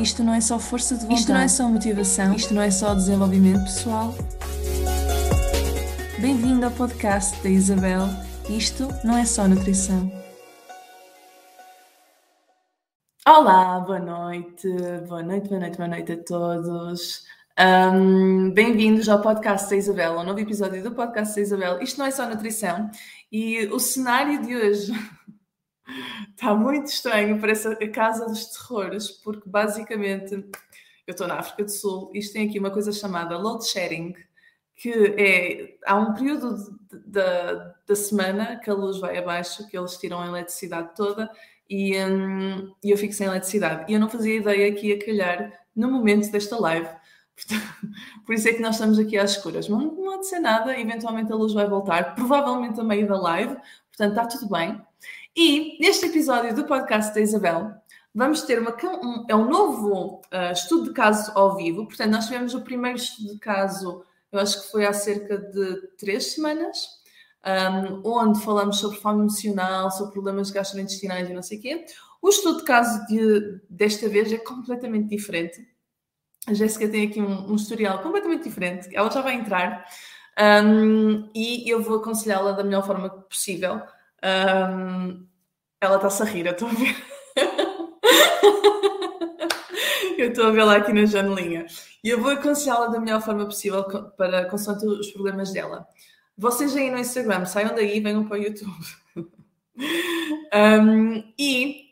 Isto não é só força de vontade. Isto não é só motivação. Isto não é só desenvolvimento pessoal. Bem-vindo ao podcast da Isabel. Isto não é só nutrição. Olá, boa noite, boa noite, boa noite, boa noite a todos. Um, Bem-vindos ao podcast da Isabel, ao novo episódio do podcast da Isabel. Isto não é só nutrição e o cenário de hoje Está muito estranho, parece a casa dos terrores, porque basicamente eu estou na África do Sul e isto tem aqui uma coisa chamada load sharing, que é há um período da, da semana que a luz vai abaixo, que eles tiram a eletricidade toda e hum, eu fico sem eletricidade. E eu não fazia ideia que ia calhar no momento desta live. Por isso é que nós estamos aqui às escuras. Não, não há de ser nada, eventualmente a luz vai voltar, provavelmente a meio da live, portanto está tudo bem. E neste episódio do podcast da Isabel, vamos ter uma, um, é um novo uh, estudo de caso ao vivo. Portanto, nós tivemos o primeiro estudo de caso, eu acho que foi há cerca de três semanas, um, onde falamos sobre fome emocional, sobre problemas gastrointestinais e não sei o quê. O estudo de caso de, desta vez é completamente diferente. A Jéssica tem aqui um, um, historial completamente diferente. Ela já vai entrar um, e eu vou aconselhá-la da melhor forma possível. Um, ela está-se a rir, eu estou a ver. eu estou a vê-la aqui na janelinha. E eu vou aconselhá-la da melhor forma possível para consoante os problemas dela. Vocês aí no Instagram, saiam daí e venham para o YouTube. um, e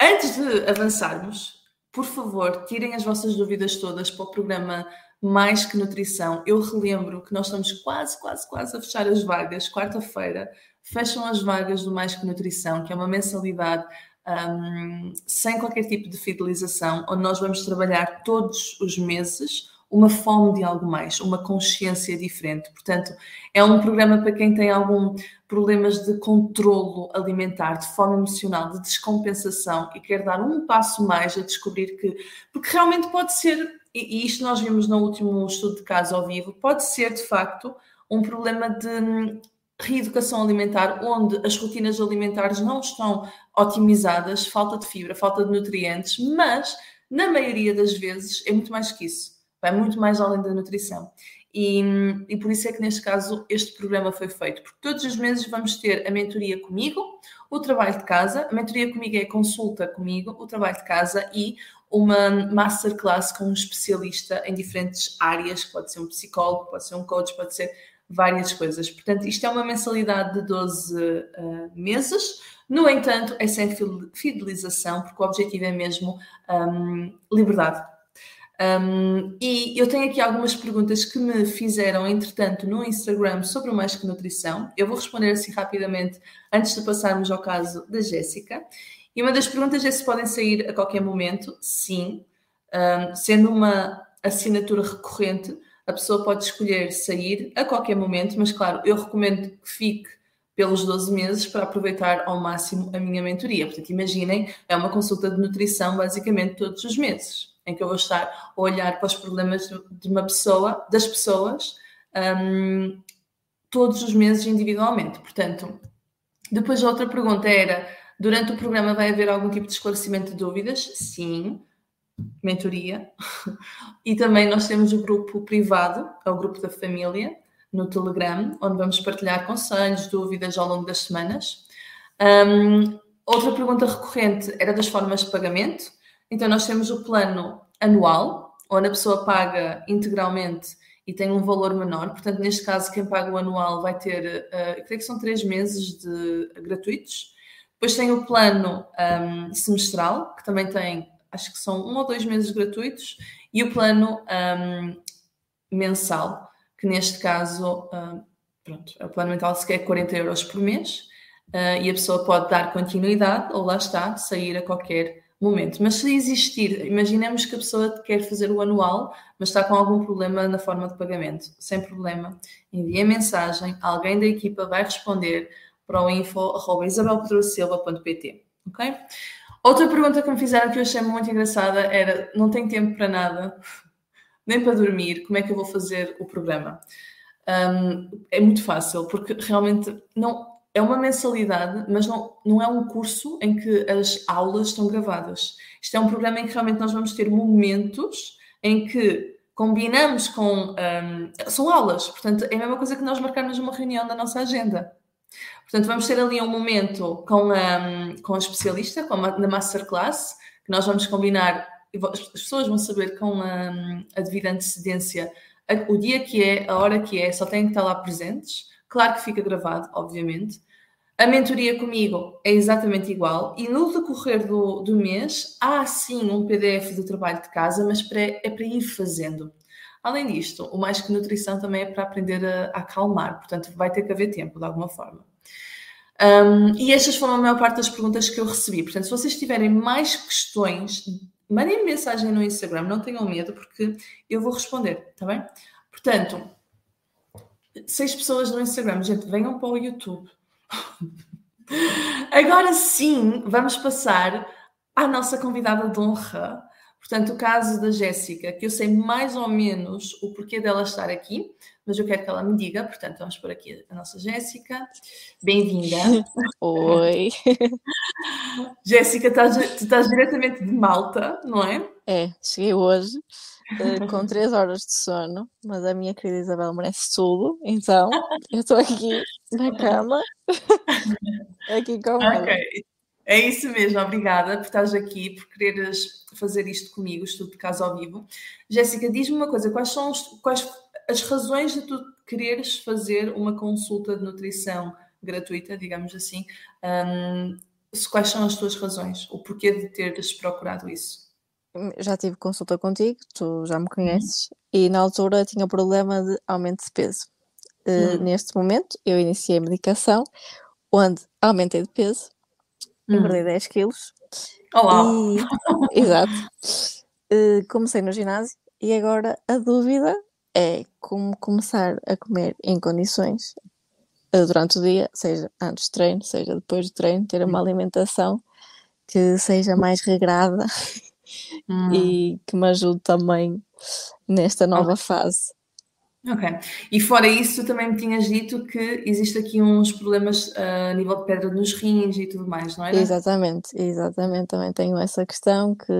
antes de avançarmos, por favor, tirem as vossas dúvidas todas para o programa Mais que Nutrição. Eu relembro que nós estamos quase, quase, quase a fechar as vagas, quarta-feira fecham as vagas do Mais que Nutrição, que é uma mensalidade um, sem qualquer tipo de fidelização, onde nós vamos trabalhar todos os meses uma fome de algo mais, uma consciência diferente. Portanto, é um programa para quem tem algum problemas de controlo alimentar, de fome emocional, de descompensação e quer dar um passo mais a descobrir que, porque realmente pode ser, e isto nós vimos no último estudo de caso ao vivo, pode ser de facto um problema de reeducação alimentar, onde as rotinas alimentares não estão otimizadas, falta de fibra, falta de nutrientes, mas na maioria das vezes é muito mais que isso, vai muito mais além da nutrição. E, e, por isso é que neste caso este programa foi feito, porque todos os meses vamos ter a mentoria comigo, o trabalho de casa, a mentoria comigo é a consulta comigo, o trabalho de casa e uma masterclass com um especialista em diferentes áreas, pode ser um psicólogo, pode ser um coach, pode ser várias coisas. Portanto, isto é uma mensalidade de 12 uh, eh, meses. No entanto, é sem fidelização, porque o objetivo é mesmo um, liberdade. Um, e eu tenho aqui algumas perguntas que me fizeram, entretanto, no Instagram sobre o Mais Que Nutrição. Eu vou responder assim rapidamente antes de passarmos ao caso da Jéssica. E uma das perguntas é se podem sair a qualquer momento. Sim, um, sendo uma assinatura recorrente, a pessoa pode escolher sair a qualquer momento, mas claro, eu recomendo que fique pelos 12 meses para aproveitar ao máximo a minha mentoria. Portanto, imaginem, é uma consulta de nutrição basicamente todos os meses, em que eu vou estar a olhar para os problemas de uma pessoa, das pessoas, um, todos os meses individualmente. Portanto, depois a outra pergunta era: durante o programa vai haver algum tipo de esclarecimento de dúvidas? Sim mentoria. E também nós temos o grupo privado, é o grupo da família, no Telegram, onde vamos partilhar conselhos, dúvidas ao longo das semanas. Um, outra pergunta recorrente era das formas de pagamento. Então, nós temos o plano anual, onde a pessoa paga integralmente e tem um valor menor. Portanto, neste caso, quem paga o anual vai ter, uh, creio que são três meses de gratuitos. Depois tem o plano um, semestral, que também tem acho que são um ou dois meses gratuitos, e o plano um, mensal, que neste caso, um, pronto, o plano mental se quer 40 euros por mês, uh, e a pessoa pode dar continuidade, ou lá está, sair a qualquer momento. Mas se existir, imaginemos que a pessoa quer fazer o anual, mas está com algum problema na forma de pagamento. Sem problema, envie a mensagem, alguém da equipa vai responder para o info.isabelpedrosilva.pt, ok? Outra pergunta que me fizeram que eu achei muito engraçada era: não tenho tempo para nada, nem para dormir, como é que eu vou fazer o programa? Um, é muito fácil, porque realmente não. é uma mensalidade, mas não, não é um curso em que as aulas estão gravadas. Isto é um programa em que realmente nós vamos ter momentos em que combinamos com. Um, são aulas, portanto, é a mesma coisa que nós marcarmos uma reunião da nossa agenda. Portanto, vamos ter ali um momento com a, com a especialista, com a, na masterclass, que nós vamos combinar, as pessoas vão saber com a, a devida antecedência o dia que é, a hora que é, só têm que estar lá presentes. Claro que fica gravado, obviamente. A mentoria comigo é exatamente igual e no decorrer do, do mês há sim um PDF do trabalho de casa, mas para, é para ir fazendo. Além disto, o Mais Que Nutrição também é para aprender a, a acalmar, portanto vai ter que haver tempo de alguma forma. Um, e estas foram a maior parte das perguntas que eu recebi. Portanto, se vocês tiverem mais questões, mandem mensagem no Instagram, não tenham medo, porque eu vou responder, está bem? Portanto, seis pessoas no Instagram, gente, venham para o YouTube. Agora sim, vamos passar à nossa convidada de honra. Portanto, o caso da Jéssica, que eu sei mais ou menos o porquê dela estar aqui, mas eu quero que ela me diga. Portanto, vamos por aqui a nossa Jéssica. Bem-vinda. Oi. Jéssica, tu estás diretamente de Malta, não é? É, cheguei hoje uh, com três horas de sono, mas a minha querida Isabel merece tudo, então eu estou aqui na cama, aqui com ela. Ok, é isso mesmo, obrigada por estares aqui, por quereres fazer isto comigo, estudo de casa ao vivo. Jéssica, diz-me uma coisa, quais são os, quais as razões de tu quereres fazer uma consulta de nutrição gratuita, digamos assim? Um, quais são as tuas razões? O porquê de teres procurado isso? já tive consulta contigo, tu já me conheces, uhum. e na altura tinha problema de aumento de peso. Uh, uhum. Neste momento, eu iniciei a medicação, onde aumentei de peso, uhum. engordei 10 quilos. Olá! E... Exato. Uh, comecei no ginásio e agora a dúvida é como começar a comer em condições uh, durante o dia, seja antes do treino, seja depois do treino, ter uma alimentação que seja mais regrada hum. e que me ajude também nesta nova okay. fase. Ok. E fora isso, também me tinhas dito que existe aqui uns problemas uh, a nível de pedra nos rins e tudo mais, não é? Exatamente, exatamente. Também tenho essa questão que,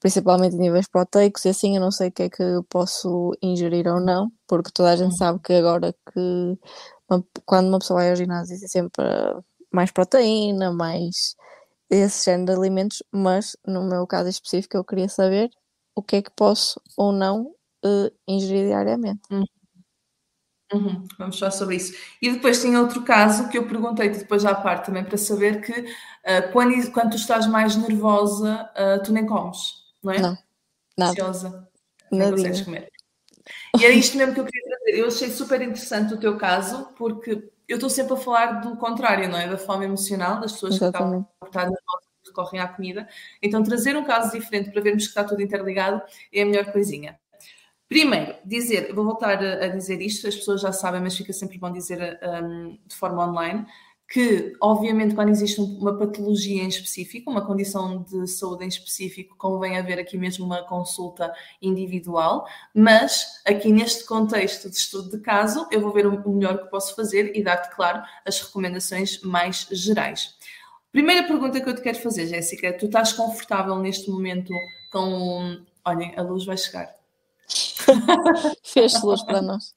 principalmente em níveis proteicos, e assim eu não sei o que é que eu posso ingerir ou não, porque toda a gente uhum. sabe que agora que uma, quando uma pessoa vai ao ginásio é sempre mais proteína, mais esse género de alimentos, mas no meu caso específico eu queria saber o que é que posso ou não uh, ingerir diariamente. Uhum. Uhum. Vamos falar sobre isso. E depois tem outro caso que eu perguntei-te depois à parte também para saber que uh, quando, quando tu estás mais nervosa, uh, tu nem comes, não é? Não, nada. Ansiosa, não consegues comer. E era isto mesmo que eu queria trazer. Eu achei super interessante o teu caso, porque eu estou sempre a falar do contrário, não é? Da fome emocional, das pessoas Exatamente. que estão que recorrem à comida. Então, trazer um caso diferente para vermos que está tudo interligado é a melhor coisinha. Primeiro, dizer, vou voltar a, dizer isto, as pessoas já sabem, mas fica sempre bom dizer um, de forma online que, obviamente, quando existe uma patologia em específico, uma condição de saúde em específico, convém haver aqui mesmo uma consulta individual, mas aqui neste contexto de estudo de caso, eu vou ver o melhor que posso fazer e dar-te, claro, as recomendações mais gerais. Primeira pergunta que eu te quero fazer, Jéssica, tu estás confortável neste momento com. Olhem, a luz vai chegar. Fez luz para nós.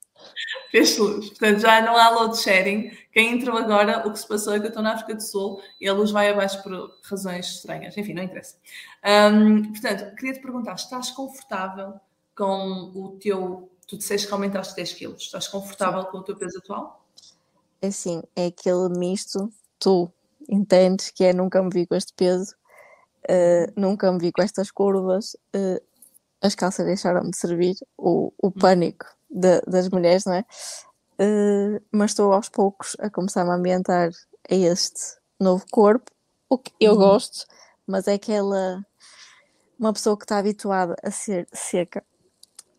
Fez luz. Portanto, já não há load sharing. Quem entrou agora, o que se passou é que eu estou na África do Sul e a luz vai abaixo por razões estranhas. Enfim, não interessa. Um, portanto, queria te perguntar: estás confortável com o teu. Tu disseste que aumentaste 10 quilos. Estás confortável Sim. com o teu peso atual? É assim, é aquele misto. Tu entendes que é nunca me vi com este peso, uh, nunca me vi com estas curvas. Uh, as calças deixaram de servir, o, o hum. pânico de, das mulheres, não é? Uh, mas estou aos poucos a começar -me a ambientar a este novo corpo, o que eu uhum. gosto, mas é aquela uma pessoa que está habituada a ser seca,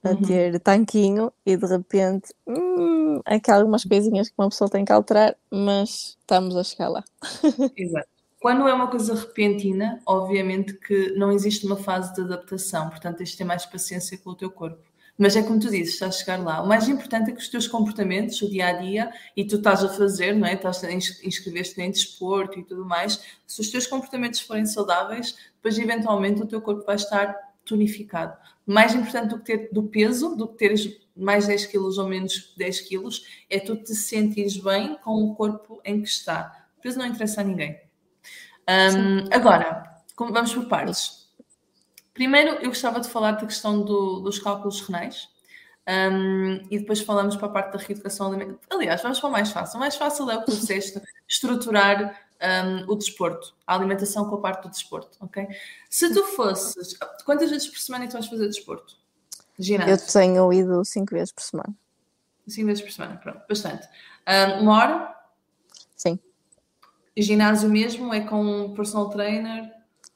a uhum. ter tanquinho e de repente hum, aqui há algumas coisinhas que uma pessoa tem que alterar, mas estamos a chegar lá. Exato. Quando é uma coisa repentina, obviamente que não existe uma fase de adaptação, portanto tens de ter mais paciência com o teu corpo Mas é como tu dizes, estás a chegar lá. O mais importante é que os teus comportamentos, o dia a dia, e tu estás a fazer, não é? Estás a inscrever-te em desporto e tudo mais. Se os teus comportamentos forem saudáveis, depois eventualmente o teu corpo vai estar tonificado. Mais importante do que ter do peso, do que teres mais 10 quilos ou menos 10 quilos, é tu te sentires bem com o corpo em que está. O peso não interessa a ninguém. Um, agora, vamos por partes. Primeiro, eu gostava de falar da questão do, dos cálculos renais. Um, e depois falamos para a parte da reeducação alimentar. Aliás, vamos para o mais fácil. O mais fácil é o que disseste, estruturar um, o desporto, a alimentação com a parte do desporto, ok? Se tu fosses... Quantas vezes por semana é tu vais fazer desporto? Ginásio? Eu tenho ido cinco vezes por semana. Cinco vezes por semana, pronto, bastante. Um, uma hora? Sim. Ginásio mesmo? É com um personal trainer?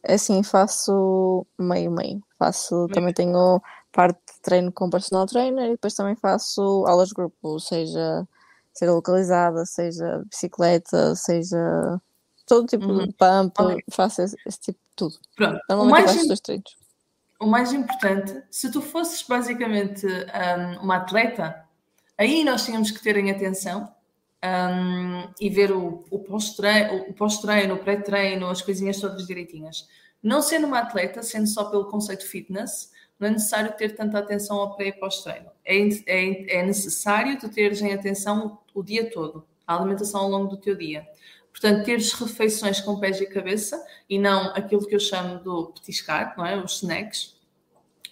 Assim, faço meio-meio. Faço, meio. também tenho parte de treino com personal trainer e depois também faço aulas de grupo, seja, seja localizada, seja bicicleta, seja todo tipo uhum. de pump, okay. faço esse, esse, tipo de tudo. Pronto. Normalmente o mais, dois treinos. O mais importante, se tu fosses basicamente um, uma atleta, aí nós tínhamos que ter em atenção um, e ver o, o pós-treino, o, pós o pré-treino, as coisinhas todas direitinhas. Não sendo uma atleta, sendo só pelo conceito fitness, não é necessário ter tanta atenção ao pré e pós-treino. É, é, é necessário tu teres em atenção o dia todo, a alimentação ao longo do teu dia. Portanto, teres refeições com pés e cabeça e não aquilo que eu chamo do petiscar, não é? Os snacks.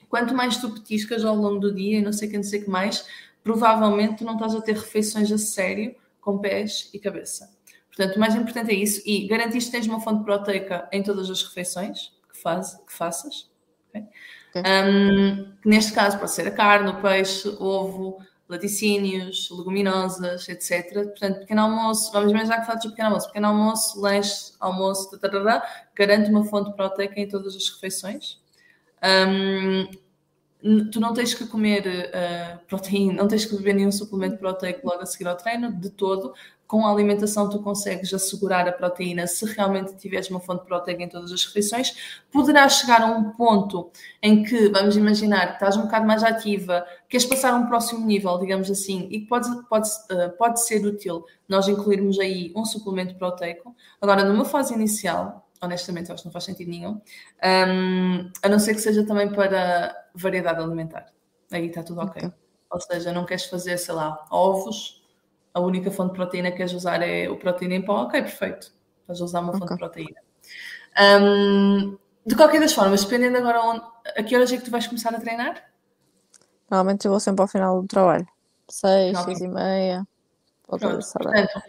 Quanto mais tu petiscas ao longo do dia e não sei quem dizer que mais, provavelmente tu não estás a ter refeições a sério com pés e cabeça. Portanto, o mais importante é isso e garantir que tens uma fonte proteica em todas as refeições que, faz, que faças. Okay? Okay. Um, neste caso pode ser a carne, o peixe, o ovo, laticínios, leguminosas, etc. Portanto, pequeno almoço, vamos imaginar que fazes o pequeno almoço. Pequeno almoço, lanche, almoço, tatará, garante uma fonte proteica em todas as refeições. Um, tu não tens que comer uh, proteína, não tens que beber nenhum suplemento proteico logo a seguir ao treino, de todo. Com a alimentação tu consegues assegurar a proteína se realmente tiveres uma fonte proteica em todas as refeições. Poderás chegar a um ponto em que, vamos imaginar, estás um bocado mais ativa, queres passar a um próximo nível, digamos assim, e pode, pode, uh, pode ser útil nós incluirmos aí um suplemento proteico. Agora, numa fase inicial, honestamente acho que não faz sentido nenhum, um, a não ser que seja também para variedade alimentar. Aí está tudo ok. okay. Ou seja, não queres fazer, sei lá, ovos, a única fonte de proteína que queres usar é o proteína em pó, ok, perfeito. Estás a usar uma fonte okay. de proteína. Um, de qualquer das formas, dependendo agora onde, a que horas é que tu vais começar a treinar? Normalmente eu vou sempre ao final do trabalho. Seis, okay. seis e meia. Pronto, portanto,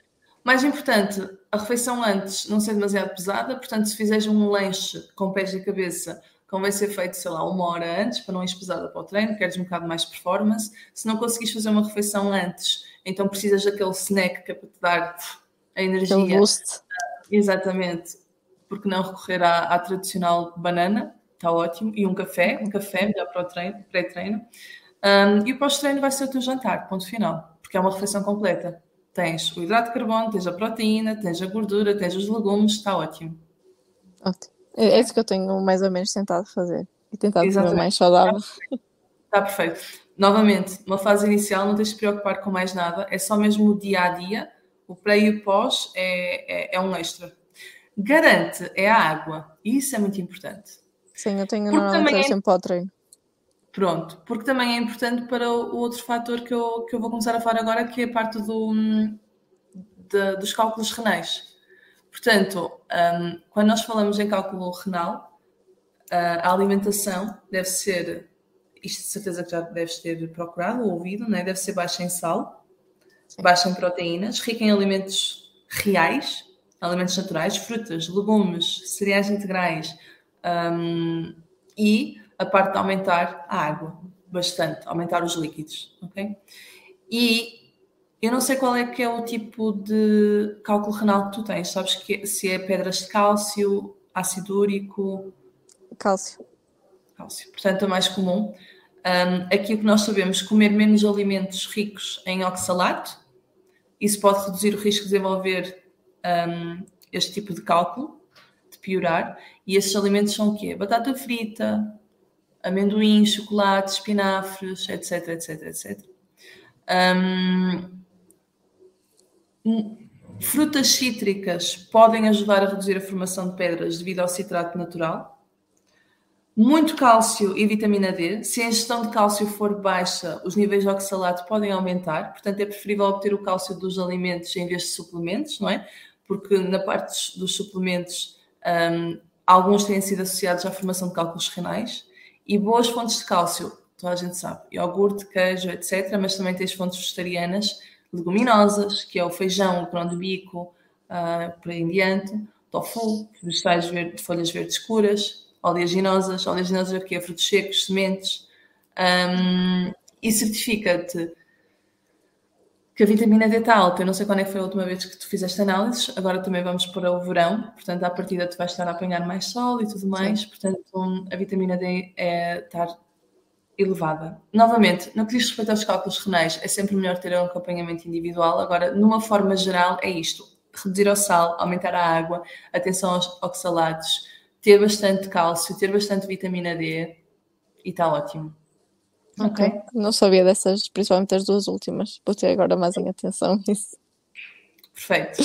mais importante, a refeição antes não ser demasiado pesada, portanto, se fizeres um lanche com pés e cabeça, convém ser feito, sei lá, uma hora antes, para não ir pesada para o treino, queres um bocado mais performance. Se não conseguires fazer uma refeição antes, então precisas daquele snack que é para te dar a energia. Aquele boost. Exatamente. Porque não recorrer à, à tradicional banana, está ótimo, e um café, um café melhor para o treino, pré-treino. Um, e o pós-treino vai ser o teu jantar, ponto final, porque é uma refeição completa. Tens o hidrato de carbono, tens a proteína, tens a gordura, tens os legumes, está ótimo. Ótimo. É, é isso que eu tenho mais ou menos tentado fazer. E tentado ser mais saudável. Está perfeito. Novamente, uma fase inicial não tens de te preocupar com mais nada, é só mesmo o dia a dia. O pré e o pós é, é, é um extra. Garante é a água, e isso é muito importante. Sim, eu tenho normalmente é... sempre para o treino. Pronto, porque também é importante para o outro fator que eu, que eu vou começar a falar agora, que é a parte do, de, dos cálculos renais. Portanto, um, quando nós falamos em cálculo renal, a alimentação deve ser, isto de certeza que já deves ter procurado ou ouvido, né? deve ser baixa em sal, Sim. baixa em proteínas, rica em alimentos reais, alimentos naturais, frutas, legumes, cereais integrais um, e a parte de aumentar a água, bastante, aumentar os líquidos, ok? E eu não sei qual é que é o tipo de cálculo renal que tu tens, sabes que se é pedras de cálcio, ácido úrico? Cálcio. Cálcio, portanto é mais comum. Um, aqui o que nós sabemos, comer menos alimentos ricos em oxalato, isso pode reduzir o risco de desenvolver um, este tipo de cálculo, de piorar. E esses alimentos são o quê? Batata frita, amendoim, chocolate, espinafres, etc, etc, etc. Um, frutas cítricas podem ajudar a reduzir a formação de pedras devido ao citrato natural. Muito cálcio e vitamina D. Se a ingestão de cálcio for baixa, os níveis de oxalato podem aumentar. Portanto, é preferível obter o cálcio dos alimentos em vez de suplementos, não é? Porque na parte dos suplementos, um, alguns têm sido associados à formação de cálculos renais. E boas fontes de cálcio, toda a gente sabe, iogurte, queijo, etc. Mas também tens fontes vegetarianas, leguminosas, que é o feijão, o grão de bico, uh, por aí em diante, tofu, vegetais verde, folhas verdes escuras, oleaginosas, oleaginosas é frutos secos, sementes, um, e certifica-te que a vitamina D está alta. Eu não sei quando é que foi a última vez que tu fizeste análises, agora também vamos para o verão, portanto, à partida tu vais estar a apanhar mais sol e tudo mais, Sim. portanto, a vitamina D é estar elevada. Novamente, no que diz respeito aos cálculos renais, é sempre melhor ter um acompanhamento individual. Agora, numa forma geral, é isto: reduzir o sal, aumentar a água, atenção aos oxalatos, ter bastante cálcio, ter bastante vitamina D e está ótimo. Ok. okay. Não sabia dessas, principalmente as duas últimas. Vou ter agora mais em atenção nisso. Perfeito.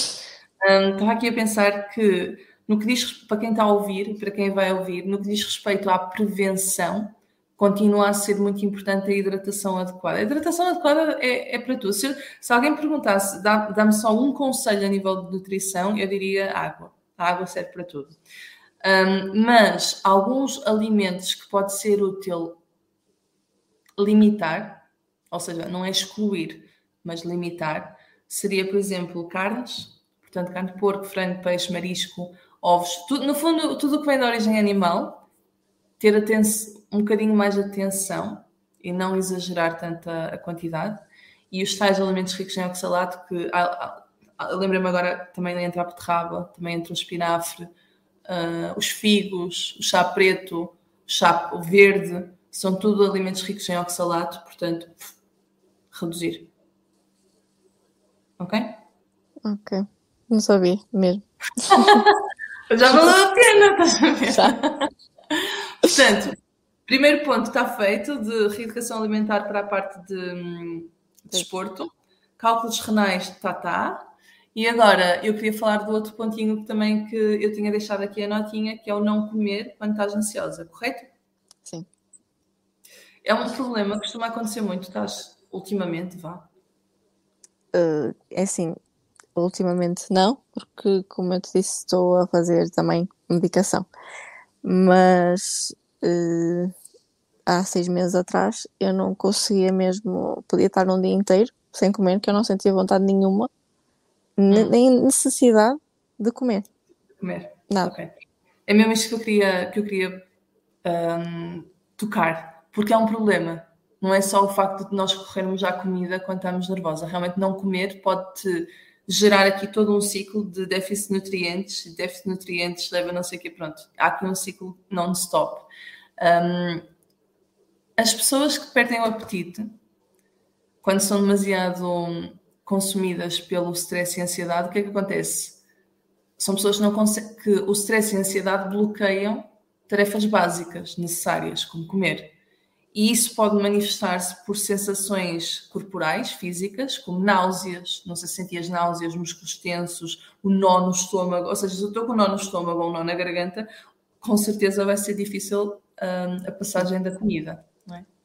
Um, estava aqui a pensar que, no que diz para quem está a ouvir, para quem vai ouvir, no que diz respeito à prevenção, continua a ser muito importante a hidratação adequada. A hidratação adequada é, é para tudo. Se, se, alguém perguntasse, dá-me dá só um conselho a nível de nutrição, eu diria água. A água serve para tudo. Um, mas alguns alimentos que pode ser útil limitar, ou seja, não é excluir, mas limitar, seria, por exemplo, carnes, portanto, carne de porco, frango, peixe, marisco, ovos, tudo, no fundo, tudo o que vem de origem animal, ter um bocadinho mais de atenção e não exagerar tanta a quantidade. E os tais alimentos ricos em oxalato, que ah, ah, lembrei-me agora também entra a beterraba, também entra o espinafre, uh, os figos, o chá preto, o chá verde, são tudo alimentos ricos em oxalato, portanto, reduzir. Ok? Ok. Não sabia mesmo. Já valeu a pena, estás a ver? Já. portanto, primeiro ponto está feito de reeducação alimentar para a parte de, de desporto. Cálculos renais, tá, tá. E agora, eu queria falar do outro pontinho também que eu tinha deixado aqui a notinha, que é o não comer quando estás ansiosa, correto? Sim. É um problema que costuma acontecer muito, estás ultimamente, vá? Uh, é assim, ultimamente não, porque como eu te disse, estou a fazer também medicação. Mas uh, há seis meses atrás eu não conseguia mesmo, podia estar um dia inteiro sem comer, que eu não sentia vontade nenhuma, hum. nem necessidade de comer. Comer. Nada. Okay. É mesmo isto que eu queria, que eu queria um, tocar porque é um problema. Não é só o facto de nós corrermos à comida quando estamos nervosa. Realmente não comer pode gerar aqui todo um ciclo de déficit de nutrientes, déficit de nutrientes leva não sei o quê, pronto. Há aqui um ciclo non-stop. Um, as pessoas que perdem o apetite, quando são demasiado consumidas pelo stress e ansiedade, o que é que acontece? São pessoas que, não que o stress e a ansiedade bloqueiam tarefas básicas necessárias, como comer. E isso pode manifestar-se por sensações corporais, físicas, como náuseas, não sei se sentias náuseas, músculos tensos, o nó no estômago, ou seja, se eu estou com um nó no estômago ou um nó na garganta, com certeza vai ser difícil um, a passagem da comida.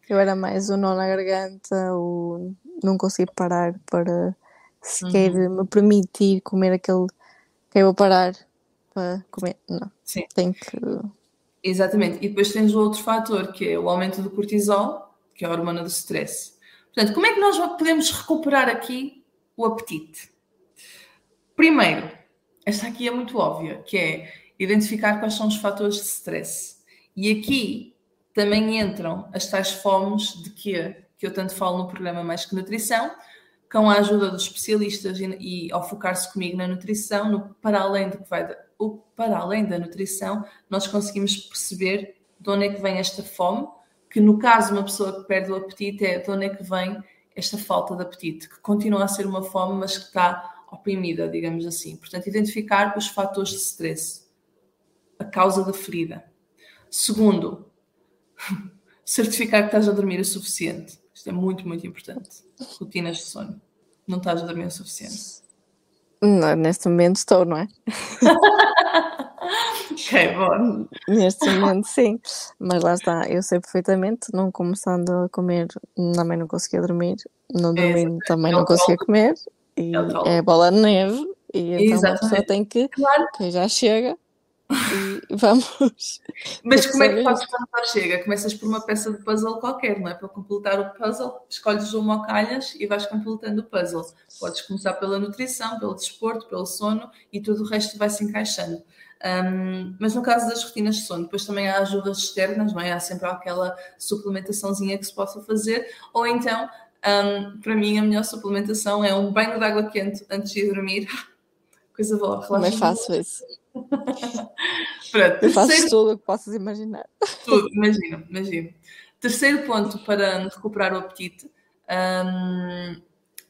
Eu era mais o nó na garganta, o não conseguir parar para sequer uhum. me permitir comer aquele que eu vou parar para comer. Não, Sim. tem que Exatamente. E depois tens o outro fator, que é o aumento do cortisol, que é a hormona do stress. Portanto, como é que nós podemos recuperar aqui o apetite? Primeiro, esta aqui é muito óbvia, que é identificar quais são os fatores de stress. E aqui também entram as tais fomes de que, que eu tanto falo no programa Mais Que Nutrição, com a ajuda dos especialistas e, e ao focar-se comigo na nutrição, no, para além do que vai o, para além da nutrição, nós conseguimos perceber de onde é que vem esta fome, que no caso de uma pessoa que perde o apetite, é de onde é que vem esta falta de apetite, que continua a ser uma fome, mas que está oprimida, digamos assim. Portanto, identificar os fatores de stress, a causa da ferida. Segundo, certificar que estás a dormir o suficiente. Isto é muito, muito importante. Rotinas de sono. Não estás a dormir o suficiente. Não, neste momento estou, não é? ok, bom. Neste momento sim, mas lá está, eu sei perfeitamente, não começando a comer, também não conseguia dormir, não dormindo é, também não conseguia comer, e é, é bola de neve, e então Exatamente. uma pessoa tem que, claro. que já chega, e vamos. Mas como é que fazes quando lá chega? Começas por uma peça de puzzle qualquer, não é? Para completar o puzzle, escolhes uma ou calhas e vais completando o puzzle. Podes começar pela nutrição, pelo desporto, pelo sono e tudo o resto vai se encaixando. Um, mas no caso das rotinas de sono, depois também há ajudas externas, não é? Há sempre aquela suplementaçãozinha que se possa fazer, ou então, um, para mim, a melhor suplementação é um banho de água quente antes de dormir. Coisa boa, relaxa. Como é fácil isso? Pronto, eu faço terceiro... tudo o que possas imaginar. Tudo, imagino, imagino. Terceiro ponto para recuperar o apetite, um,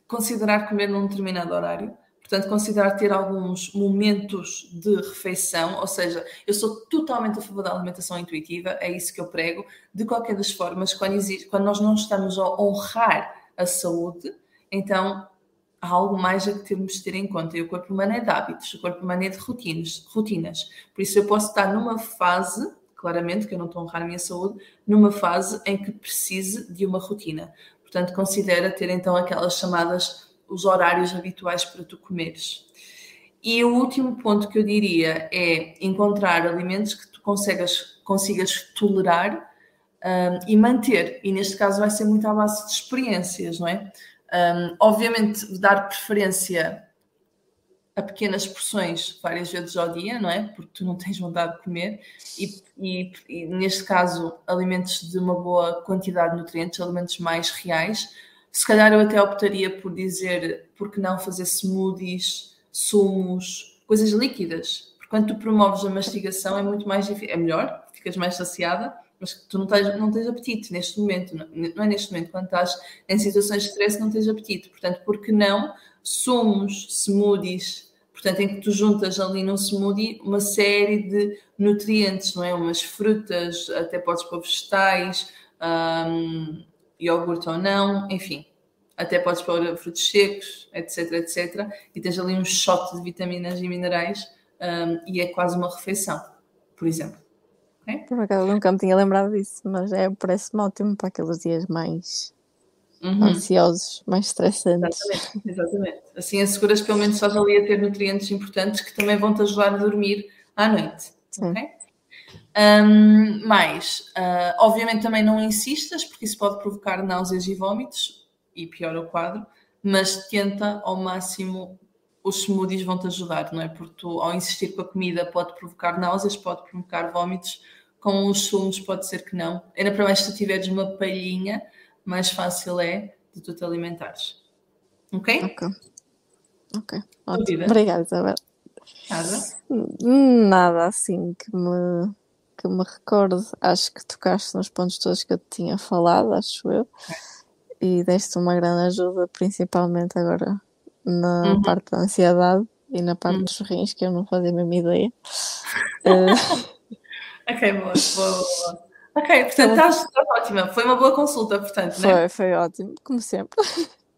considerar comer num determinado horário. Portanto, considerar ter alguns momentos de refeição, ou seja, eu sou totalmente a favor da alimentação intuitiva, é isso que eu prego. De qualquer das formas, quando, existe, quando nós não estamos a honrar a saúde, então há algo mais a que temos de ter em conta. E o corpo humano é de hábitos, o corpo humano é de rotinas, rotinas. Por isso eu posso estar numa fase, claramente, que eu não estou a honrar a minha saúde, numa fase em que precise de uma rotina. Portanto, considera ter então aquelas chamadas os horários habituais para tu comeres. E o último ponto que eu diria é encontrar alimentos que tu consigas, consigas tolerar um, e manter. E neste caso vai ser muito à base de experiências, não é? Um, obviamente, dar preferência a pequenas porções várias vezes ao dia, não é? Porque tu não tens vontade de comer, e, e, e, neste caso, alimentos de uma boa quantidade de nutrientes, alimentos mais reais. Se calhar eu até optaria por dizer, por que não fazer smoothies, sumos, coisas líquidas. Porque quando tu promoves a mastigação é muito mais difícil, é melhor, ficas mais saciada, mas tu não tens, não tens apetite neste momento, não, não é neste momento, quando estás em situações de stress não tens apetite, portanto, por que não sumos, smoothies, portanto, em que tu juntas ali num smoothie uma série de nutrientes, não é? Umas frutas, até podes pôr vegetais, um, iogurte ou não, enfim, até podes pôr frutos secos, etc, etc, e tens ali um shot de vitaminas e minerais um, e é quase uma refeição, por exemplo. É? Por acaso nunca me tinha lembrado disso, mas é, parece-me ótimo para aqueles dias mais uhum. ansiosos, mais estressantes. Exatamente, exatamente. Assim asseguras pelo menos estás ali a ter nutrientes importantes que também vão te ajudar a dormir à noite. Sim. Okay? Um, mais, uh, obviamente também não insistas, porque isso pode provocar náuseas e vômitos, e piora o quadro, mas tenta ao máximo os smoothies vão te ajudar, não é? Porque tu, ao insistir com a comida, pode provocar náuseas, pode provocar vômitos, com os sumos pode ser que não. Ainda para mais se tu tiveres uma palhinha, mais fácil é de tu te alimentares. Ok? Ok. Ok. Obrigada, Isabel. Nada? Nada assim que me, que me recorde. Acho que tocaste nos pontos todos que eu te tinha falado, acho eu. Okay. E deste uma grande ajuda, principalmente agora na uhum. parte da ansiedade e na parte uhum. dos rins, que eu não fazia a mesma ideia. uh... Ok, boa, boa, boa. Ok, portanto estás, estás ótima. Foi uma boa consulta, portanto, foi, né? Foi ótimo, como sempre.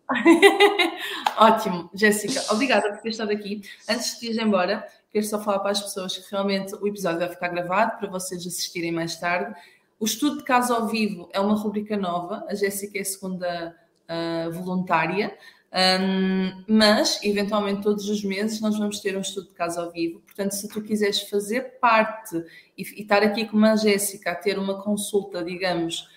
Ótimo, Jéssica, obrigada por ter estado aqui. Antes de ir embora, quero só falar para as pessoas que realmente o episódio vai ficar gravado para vocês assistirem mais tarde. O estudo de caso ao vivo é uma rubrica nova, a Jéssica é a segunda uh, voluntária. Um, mas, eventualmente, todos os meses nós vamos ter um estudo de caso ao vivo. Portanto, se tu quiseres fazer parte e, e estar aqui com a Jéssica a ter uma consulta, digamos,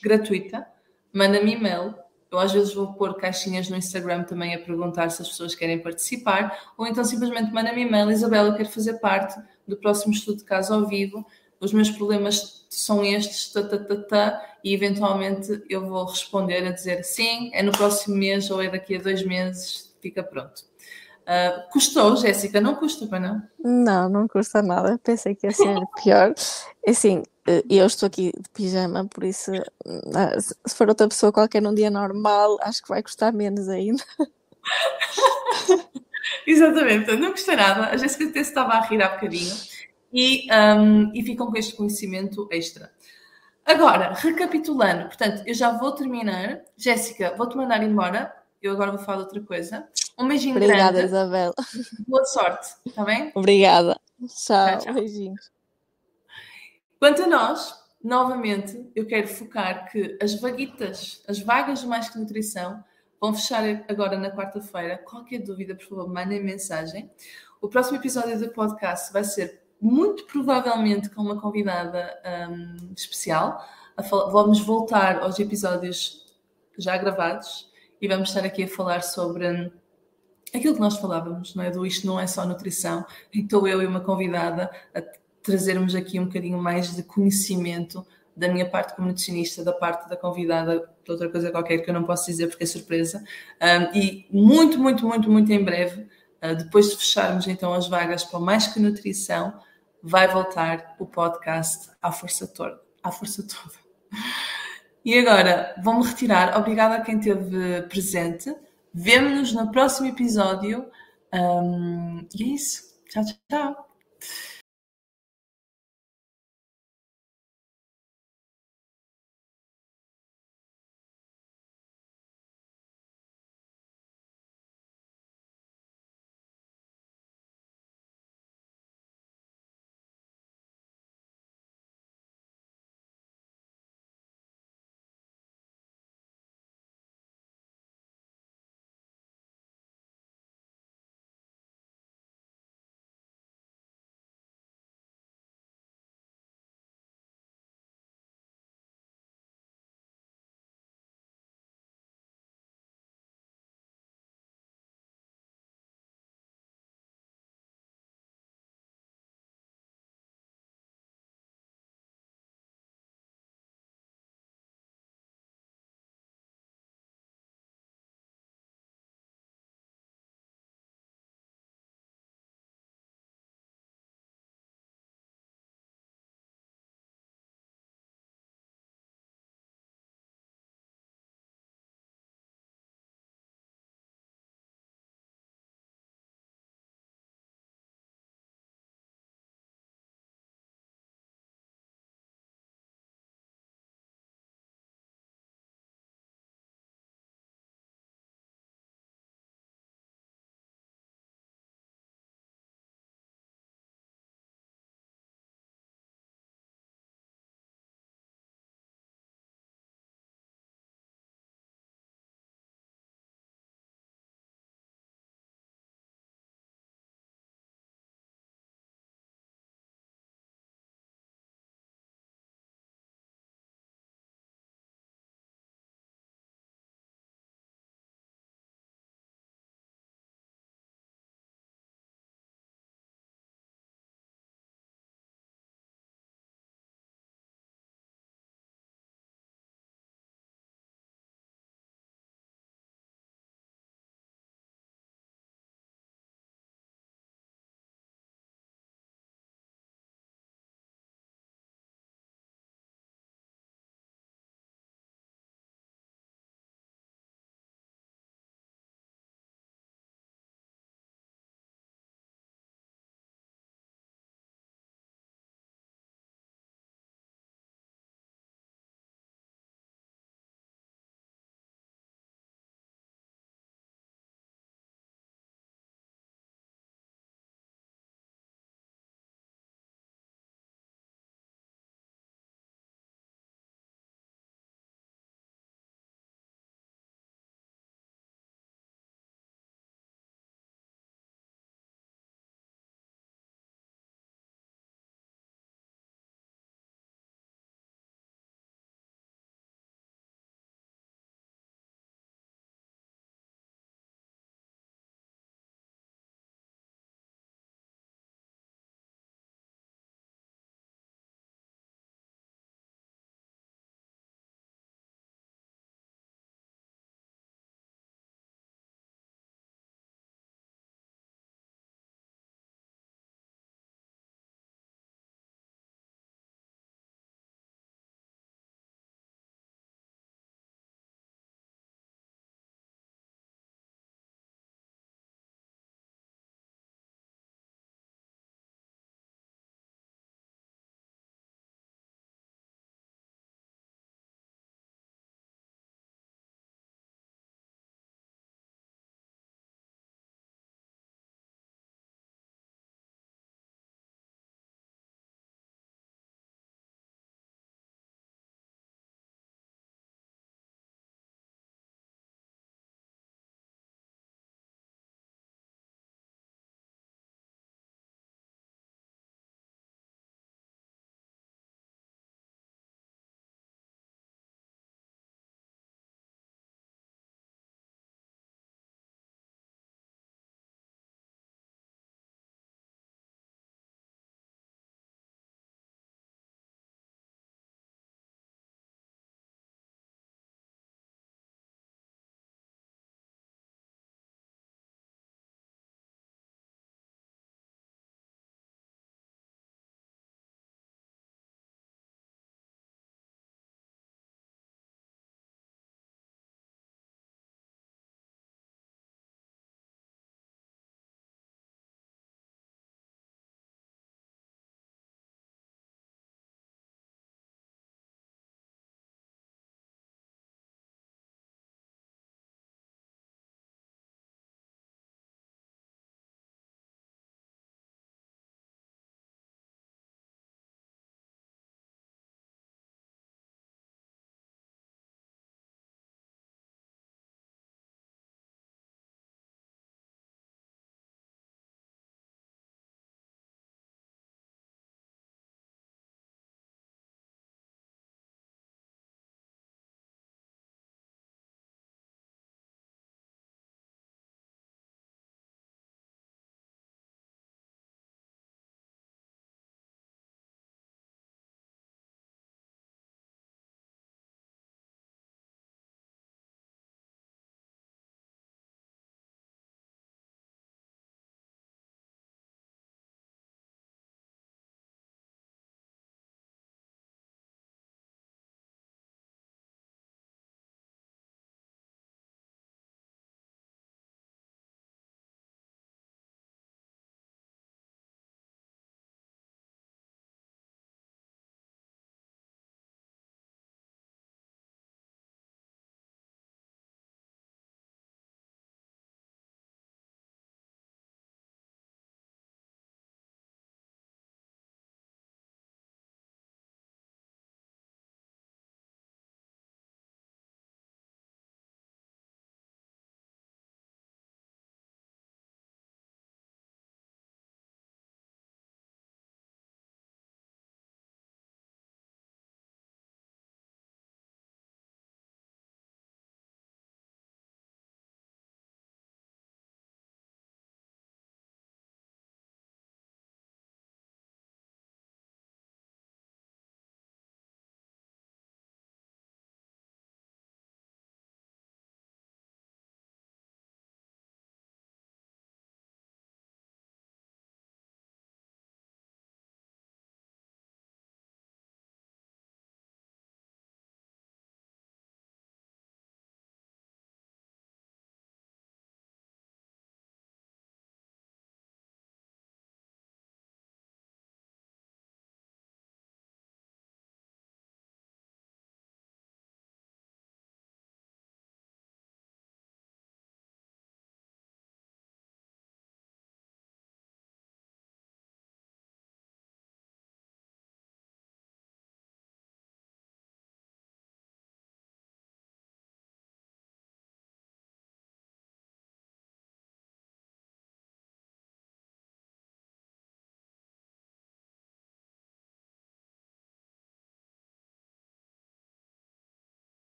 gratuita, manda-me e-mail. Eu às vezes vou pôr caixinhas no Instagram também a perguntar se as pessoas querem participar, ou então simplesmente manda-me e-mail, Isabel, eu quero fazer parte do próximo estudo de caso ao vivo os meus problemas são estes, ta, ta, ta, ta, e eventualmente eu vou responder a dizer sim, é no próximo mês ou é daqui a dois meses, fica pronto. Uh, custou, Jéssica? Não custa, para não? Não, não custa nada. Pensei que ia ser pior. Assim, eh, eu estou aqui de pijama, por isso, ah, se for outra pessoa qualquer num dia normal, acho que vai custar menos ainda. Exatamente, não custa nada. A Jéssica até se estava a rir há bocadinho e, um, e ficam com este conhecimento extra. Agora, recapitulando, portanto, eu já vou terminar. Jéssica, vou-te mandar embora. Eu agora vou falar de outra coisa. Um beijinho Obrigada, grande. Isabel. Boa sorte, está bem? Obrigada. Tchau, Tchau, tchau. beijinhos. Quanto a nós, novamente, eu quero focar que as vaguitas, as vagas do Mais Que Nutrição, vão fechar agora na quarta-feira. Qualquer dúvida, por favor, mandem mensagem. O próximo episódio do podcast vai ser muito provavelmente com uma convidada hum, especial. Vamos voltar aos episódios já gravados e vamos estar aqui a falar sobre hum, aquilo que nós falávamos, não é? Do isto não é só nutrição. Então eu e uma convidada a trazermos aqui um bocadinho mais de conhecimento da minha parte como nutricionista, da parte da convidada, de outra coisa qualquer que eu não posso dizer porque é surpresa. Um, e muito, muito, muito, muito em breve, uh, depois de fecharmos então as vagas para Mais Que Nutrição, vai voltar o podcast à força toda. À força toda. E agora, vou-me retirar. Obrigada a quem esteve presente. Vemo-nos no próximo episódio. Um, e é isso. Tchau, tchau.